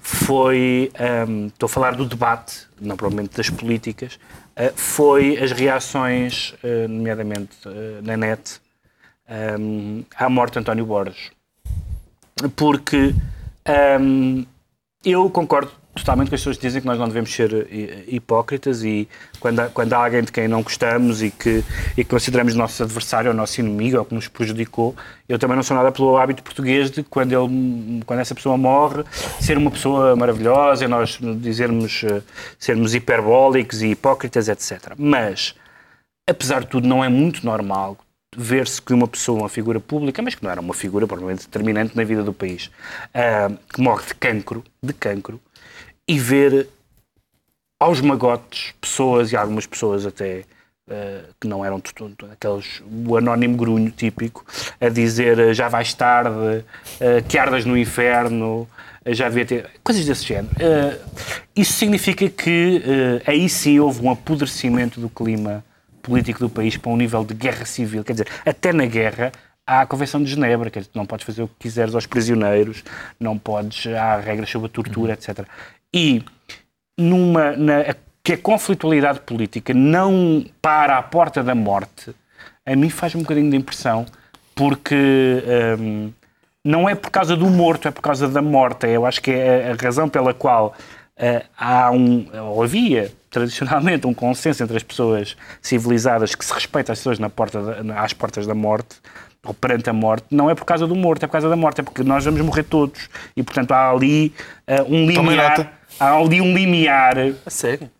foi, ehm, estou a falar do debate, não provavelmente das políticas, eh, foi as reações, nomeadamente na net, ehm, à morte de António Borges. Porque ehm, eu concordo totalmente com as pessoas que dizem que nós não devemos ser eh, hipócritas e quando há, quando há alguém de quem não gostamos e que, e que consideramos nosso adversário ou nosso inimigo ou que nos prejudicou, eu também não sou nada pelo hábito português de quando, ele, quando essa pessoa morre, ser uma pessoa maravilhosa e nós dizermos, eh, sermos hiperbólicos e hipócritas, etc. Mas, apesar de tudo, não é muito normal ver-se que uma pessoa, uma figura pública, mas que não era uma figura provavelmente determinante na vida do país, ah, que morre de cancro, de cancro, e ver aos magotes pessoas, e algumas pessoas até ah, que não eram aqueles, o anónimo grunho típico, a dizer ah, já vais tarde, ah, que ardas no inferno, já devia ter. coisas desse género. Isso significa que aí sim houve um apodrecimento do clima político do país para um nível de guerra civil. Quer dizer, até na guerra há a Convenção de Genebra, quer dizer, não podes fazer o que quiseres aos prisioneiros, não podes, há regras sobre a tortura, etc. E numa, na, que a conflitualidade política não para à porta da morte, a mim faz um bocadinho de impressão, porque hum, não é por causa do morto, é por causa da morte. Eu acho que é a razão pela qual há um, ou havia tradicionalmente um consenso entre as pessoas civilizadas que se respeita as pessoas na porta da- às portas da morte ou perante a morte, não é por causa do morto, é por causa da morte, é porque nós vamos morrer todos. E portanto há ali eh, um limiar, há ali um limiar. A sério?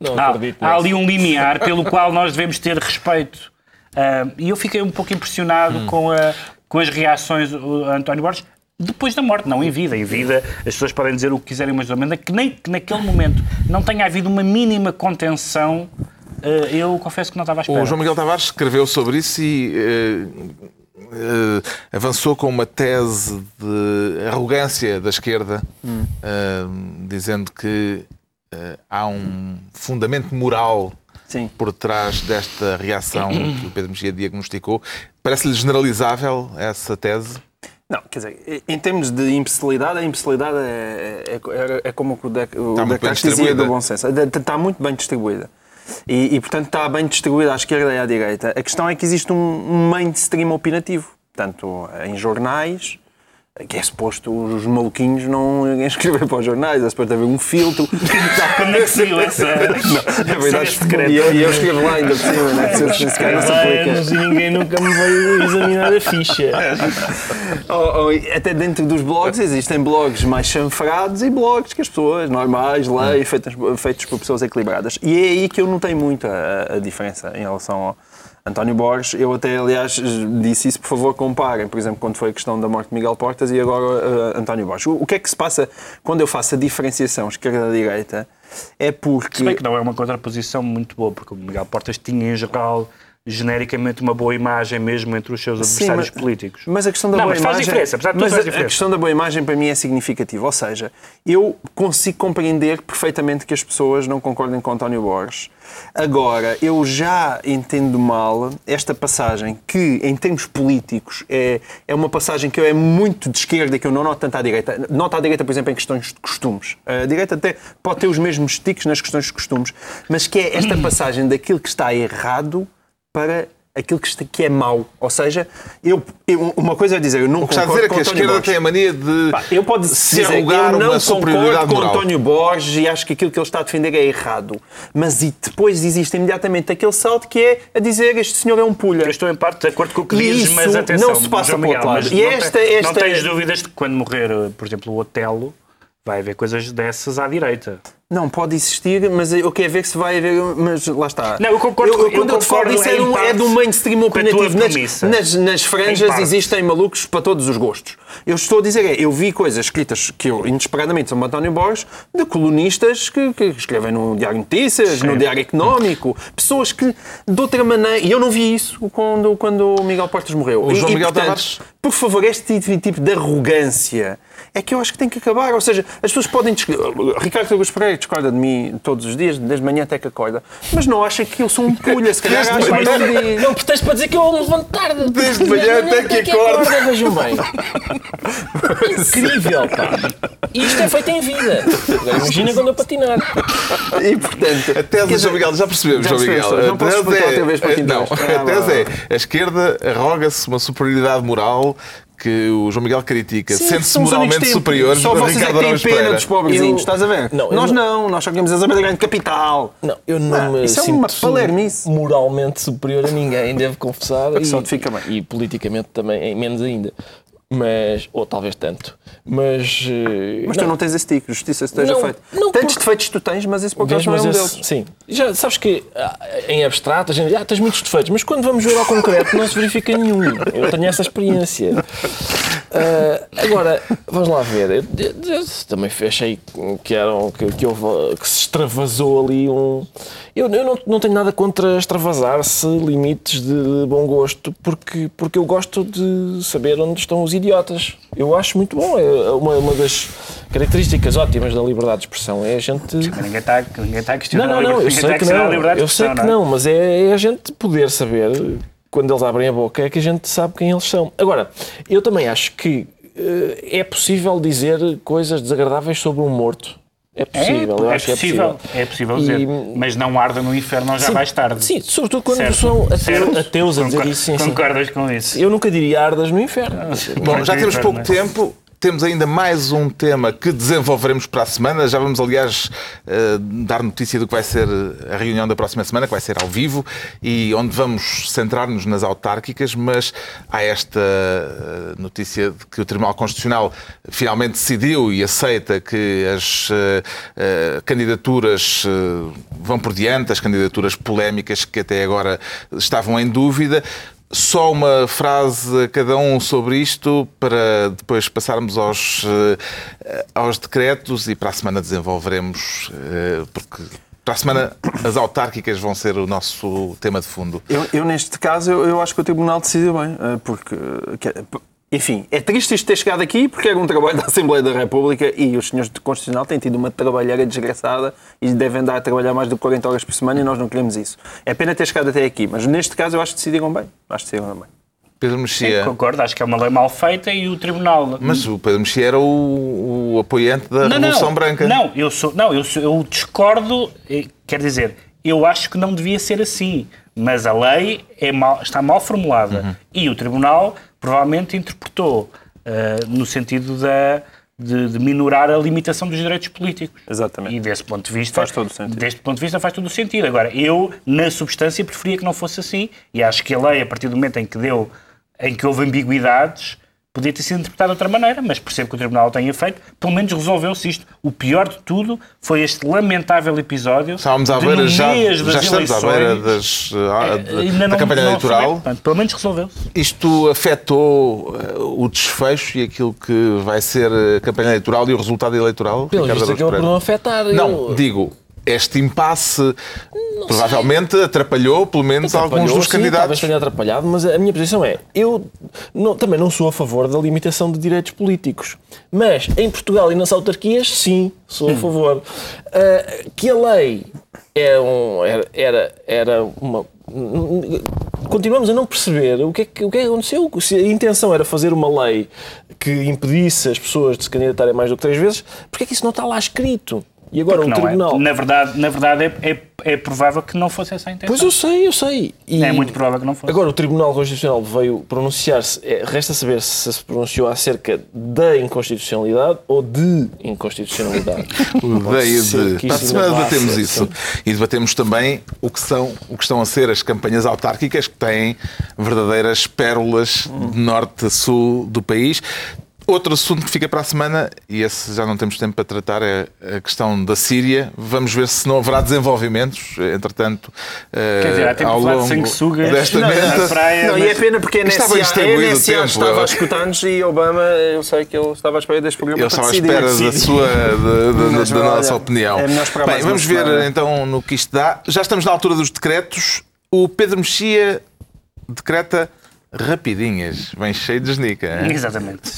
Não Há, acredito há ali um limiar pelo qual nós devemos ter respeito. Ah, e eu fiquei um pouco impressionado com, a- com as reações do António Borges depois da morte, não em vida. Em vida as pessoas podem dizer o que quiserem, mas que nem que naquele momento não tenha havido uma mínima contenção, ah, eu confesso que não estava à espera. O João Miguel Tavares escreveu sobre isso e eh, eh, avançou com uma tese de arrogância da esquerda, eh, dizendo que eh, há um fundamento moral Sim. por trás desta reação que o Pedro Mexia diagnosticou. Parece-lhe generalizável essa tese? Não, quer dizer, em termos de imbecilidade, a imbecilidade é, é, é- é como o Descartes dizia distribuída. do bom senso. Está muito bem distribuída. E, e, portanto, está bem distribuída à esquerda e à direita. A questão é que existe um, um mainstream opinativo. Portanto, em jornais, que é suposto os maluquinhos não escrever para os jornais, é suposto haver um filtro. Quando é que saiu essa? É verdade, secreta? e eu, eu escrevo lá ainda por cima, né? Se, se, se não se Há aplica. anos e ninguém nunca me veio examinar a ficha. Até dentro dos blogs existem blogs mais chanfrados e blogs que as pessoas normais leem, feitos, feitos por pessoas equilibradas. E é aí que eu notei muito a, a diferença em relação ao António Borges. Eu até, aliás, disse isso, por favor, comparem, por exemplo, quando foi a questão da morte de Miguel Portas e agora uh, António Borges. O, o que é que se passa quando eu faço a diferenciação esquerda-direita é porque... Se bem que não é uma contraposição muito boa, porque o Miguel Portas tinha, em geral, genericamente uma boa imagem mesmo entre os seus Sim, adversários mas- políticos. Mas a questão da Não, boa mas faz imagem. diferença, apesar de tudo mas faz a- a diferença. questão da boa imagem para mim é significativa. Ou seja, eu consigo compreender perfeitamente que as pessoas não concordem com António Borges. Agora, eu já entendo mal esta passagem, que em termos políticos é, é uma passagem que eu é muito de esquerda e que eu não noto tanto à direita. Noto à direita, por exemplo, em questões de costumes. A direita até pode ter os mesmos tiques nas questões de costumes, mas que é esta passagem daquilo que está errado para aquilo que, está, que é mau. Ou seja, eu, eu- uma coisa é dizer, eu não O que está a concordo dizer é com que a António esquerda Borges. tem a mania de Pá, eu posso se dizer, arrogar eu não uma superioridade concordo com moral. António Borges e acho que aquilo que ele está a defender é errado. Mas e depois existe imediatamente aquele salto que é a dizer este senhor é um pulha. Eu estou em parte de acordo com o que dizes, isso mas atenção, não se passa João o outro lado. E não esta- esta- Não tens dúvidas de que quando morrer, por exemplo, o Otelo, vai haver coisas dessas à direita. Não, pode existir, mas eu quero ver se vai haver. Mas lá está. Não, eu concordo com- eu quando eu te falo disso é, um- é do mainstream opinativo. Nas, nas, nas franjas existem malucos para todos os gostos. Eu estou a dizer é, eu vi coisas escritas que eu, inesperadamente, são António Borges, de colunistas que, que escrevem no Diário de Notícias, no Diário Económico, pessoas que, de outra maneira, e eu não vi isso quando, quando o Miguel Portas morreu. O E- João e, Miguel portanto, Tavares? por favor, este tipo de arrogância é que eu acho que tem que acabar. Ou seja, as pessoas podem. Ricardo Augusto Pereira discorda de mim todos os dias, desde manhã até que acorda, mas não acha que eu sou um pulha, se calhar Desde acha que não diz. Não, pretexto para dizer que eu me levanto tarde. Desde manhã até que acorda. Vejam bem. Incrível, pá. E isto é feito em vida. Imagina quando eu patinar. E portanto. A tese do João Miguel, já percebemos, Já João Miguel. percebemos, não posso explicar outra vez para quem não, estás. a Ah, tese é a esquerda arroga-se uma superioridade moral que o João Miguel critica, sente-se moralmente superiores Só a vocês é Ricardo que têm pena dos pobrezinhos, Eu- estás a ver? Não, nós não- não, nós só queremos a saber da grande capital. Não, eu não Ah, me isso é sinto uma palermice. moralmente superior a ninguém, devo confessar. Só e, te fica bem. E politicamente também, menos ainda. Mas, ou talvez tanto. Mas. eh, Mas tu não tens esse tico, justiça esteja Não, feita. não, Tantos porque- defeitos tu tens, mas esse por acaso não é um esse- deles. Sim. Já sabes que ah, em abstrato a gente ah, tens muitos defeitos, mas quando vamos ver ao concreto não se verifica nenhum. Eu tenho essa experiência. Ah, agora, vamos lá ver. Eu, eu- eu também achei que, eram, que, que, houve, que se extravasou ali um. Eu, eu não, não tenho nada contra extravasar-se limites de bom gosto, porque, porque eu gosto de saber onde estão os idiotas. Eu acho muito bom. É uma, uma das características ótimas da liberdade de expressão é a gente. Ninguém está, ninguém está a questionar Não, não, a não, eu liberdade- sei que não. Eu sei que não, mas é, é a gente poder saber, quando eles abrem a boca, é que a gente sabe quem eles são. Agora, eu também acho que eh, é possível dizer coisas desagradáveis sobre um morto. É possível, eu é, acho possível, que é é possível E- dizer. Mas não arda no inferno já Sim, vais tarde. Sim, sobretudo quando Certo, são ateu- certo. ateus a dizer Concor- isso. Sim, sim. Concordas com isso? Eu nunca diria ardas no inferno. Bom, já temos pouco é? tempo. Temos ainda mais um tema que desenvolveremos para a semana. Já vamos, aliás, eh, dar notícia do que vai ser a reunião da próxima semana, que vai ser ao vivo e onde vamos centrar-nos nas autárquicas. Mas há esta eh, notícia de que o Tribunal Constitucional finalmente decidiu e aceita que as eh, candidaturas vão por diante, as candidaturas polémicas que até agora estavam em dúvida. Só uma frase a cada um sobre isto para depois passarmos aos, eh, aos decretos e para a semana desenvolveremos, eh, porque para a semana as autárquicas vão ser o nosso tema de fundo. Eu, eu, neste caso, eu, eu acho que o Tribunal decidiu bem, eh, porque, que- enfim, é triste isto ter chegado aqui, porque era um trabalho da Assembleia da República e os senhores do Constitucional têm tido uma trabalheira desgraçada e devem dar a trabalhar mais do que 40 horas por semana e nós não queremos isso. É pena ter chegado até aqui, mas neste caso eu acho que decidiram bem. Acho que decidiram bem. Pedro Mexia. Concordo, acho que é uma lei mal feita e o Tribunal. Mas o Pedro Mexia era o, o apoiante da não, Revolução não, Branca. Não, eu sou, não, eu, sou, eu discordo. eh, Quer dizer, eu acho que não devia ser assim. Mas a lei é mal, está mal formulada Uhum. e o Tribunal provavelmente interpretou eh, no sentido da, de, de minorar a limitação dos direitos políticos. Exatamente. E desse ponto de vista. Faz todo o sentido. Deste ponto de vista faz todo o sentido. Agora, eu, na substância, preferia que não fosse assim e acho que a lei, a partir do momento em que deu, em que houve ambiguidades, podia ter sido interpretada de outra maneira, mas percebo que o Tribunal tenha feito. Pelo menos resolveu-se isto. O pior de tudo foi este lamentável episódio. Estávamos à de, beira, já, já estamos à beira eleições, das, ah, eh, da- campanha não eleitoral. pelo menos resolveu-se. Isto afetou eh, o desfecho e aquilo que vai ser a campanha eleitoral e o resultado eleitoral? Pelo visto, Araújo acabou por não afetar. Não, Eu- digo, este impasse provavelmente atrapalhou pelo menos alguns dos sim, candidatos. Talvez tenha atrapalhado, mas a minha posição é: eu não- também não sou a favor da limitação de direitos políticos. Mas em Portugal e nas autarquias, sim, sou a favor. Ah, que a lei é um- era, era, era uma. Continuamos a não perceber o que, é que, o que é que aconteceu. Se a intenção era fazer uma lei que impedisse as pessoas de se candidatarem mais do que três vezes, porque é que isso não está lá escrito? E agora o Não é. tribunal. Na verdade, na verdade é, é, é provável que não fosse essa a intenção. Pois eu sei, eu sei. E É muito provável que não fosse. Agora o Tribunal Constitucional veio pronunciar-se, é, resta saber se se pronunciou acerca da inconstitucionalidade ou de inconstitucionalidade. O ideia ser de. Para a isso semana debatemos isso. sempre. E debatemos também o que, são, o que estão a ser as campanhas autárquicas, que têm verdadeiras pérolas de norte a sul do país. Outro assunto que fica para a semana, e esse já não temos tempo para tratar, é a questão da Síria. Vamos ver se não haverá desenvolvimentos, entretanto, eh, Quer dizer, há tempo ao de falar de longo sanguessugas desta na- meta. na praia. Não, e é pena porque a Estava NSA, a distribuído o NSA tempo, estava eu- a escutar-nos e Obama, eu sei que ele estava à espera deste programa Ele para estava à decidir. espera da sua da, da- da nossa opinião. é Bem, vamos ver semana. então no que isto dá. Já estamos na altura dos decretos. O Pedro Mexia decreta rapidinhas, bem cheio de esnica. Exatamente.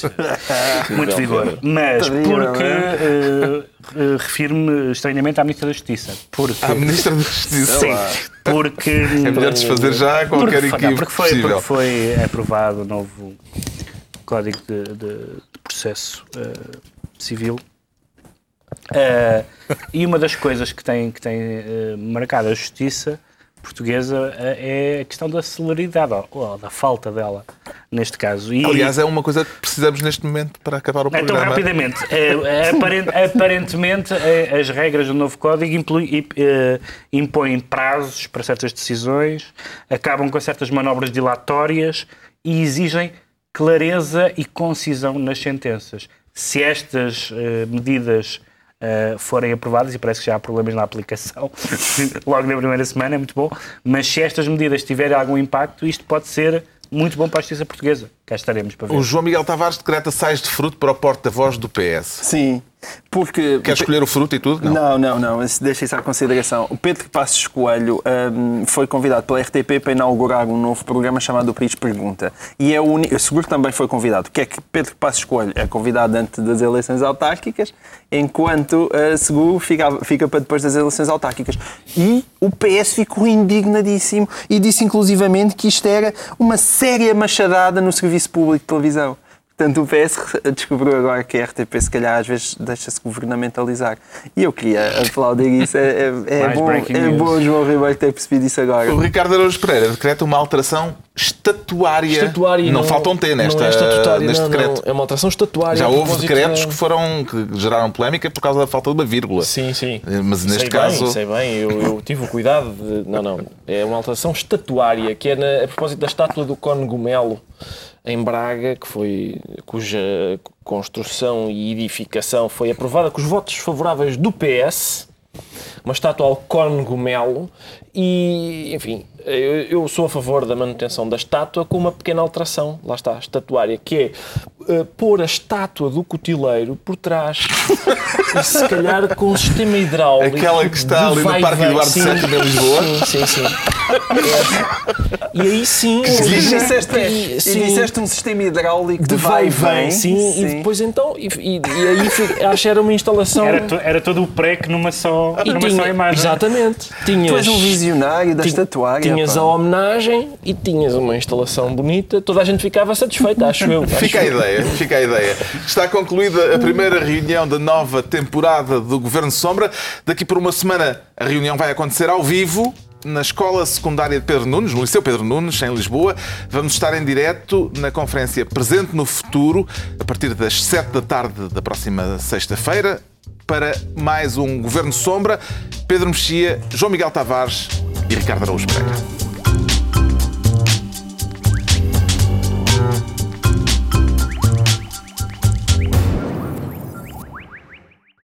Muito vigor. Mas porque eh, eh, refiro-me estranhamente à Ministra da Justiça. Porque. A Ministra da Justiça. Sim, porque. É melhor desfazer já qualquer porque, não, equívoco porque, foi, possível. porque foi aprovado o novo Código de, de- de Processo eh, Civil. E uma das coisas que tem, que tem marcado a justiça portuguesa é a questão da celeridade, ou, da falta dela, neste caso. E, Aliás, é uma coisa que precisamos neste momento para acabar o então, programa. rapidamente, é, é aparent- aparentemente é, as regras do novo código impõem prazos para certas decisões, acabam com certas manobras dilatórias e exigem clareza e concisão nas sentenças. Se estas eh, medidas eh, forem aprovadas, e parece que já há problemas na aplicação, logo na primeira semana, é muito bom, mas se estas medidas tiverem algum impacto, isto pode ser muito bom para a justiça portuguesa. Cá estaremos para ver. O João Miguel Tavares decreta sais de fruto para o porta-voz do PS. Sim, porque... Quer escolher o fruto e tudo? Não, não, não. isso Deixa isso à consideração. O Pedro Passos Coelho hum, foi convidado pela RTP para inaugurar um novo programa chamado O País Pergunta. E é o único. Seguro também foi convidado. O que é que Pedro Passos Coelho é convidado antes das eleições autárquicas, enquanto uh, seguro fica, fica para depois das eleições autárquicas. E o PS ficou indignadíssimo e disse inclusivamente que isto era uma séria machadada no serviço público de televisão. Portanto, o PS descobriu agora que a RTP, se calhar, às vezes deixa-se governamentalizar. E eu queria aplaudir isso. É, é, é bom, é bom o João Ribeiro ter percebido isso agora. O Ricardo Araújo Pereira decreta uma alteração estatuária. Estatuária não, falta um T nesta, não é estatutária, neste não, decreto. não. É uma alteração estatuária. Já houve decretos que foram que geraram polémica por causa da falta de uma vírgula. Sim, sim. Mas neste sei caso. Bem, sei bem, eu, eu tive o cuidado de. Não, não. É uma alteração estatuária, que é na- a propósito da estátua do Cone Gomelo em Braga, que foi, cuja construção e edificação foi aprovada com os votos favoráveis do PS. Uma estátua ao Gomelo e, enfim, eu, eu sou a favor da manutenção da estátua com uma pequena alteração, lá está, estatuária, que é eh, pôr a estátua do cotileiro por trás e se calhar com um sistema hidráulico. Aquela que está de ali no Parque. Eduardo Sim, VII em Lisboa. Sim, sim, sim. É. E aí sim. E disseste, e- e sim, disseste um sistema hidráulico de vai e vem, sim, e depois então, e, e- e aí acho que era uma instalação. Era, to- era todo o pré que numa só, e numa tinha- só imagem. Exatamente. Tinhas, Tu és um visionário da estatuária. tinhas pá. a homenagem e tinhas uma instalação bonita, toda a gente ficava satisfeita, acho eu. acho Fica a ideia, fica a ideia. Está concluída a primeira reunião da nova temporada do Governo Sombra. Daqui por uma semana a reunião vai acontecer ao vivo na Escola Secundária de Pedro Nunes, no Liceu Pedro Nunes, em Lisboa. Vamos estar em direto na conferência Presente no Futuro, a partir das 7 da tarde da próxima sexta-feira, para mais um Governo Sombra. Pedro Mexia, João Miguel Tavares e Ricardo Araújo Pereira.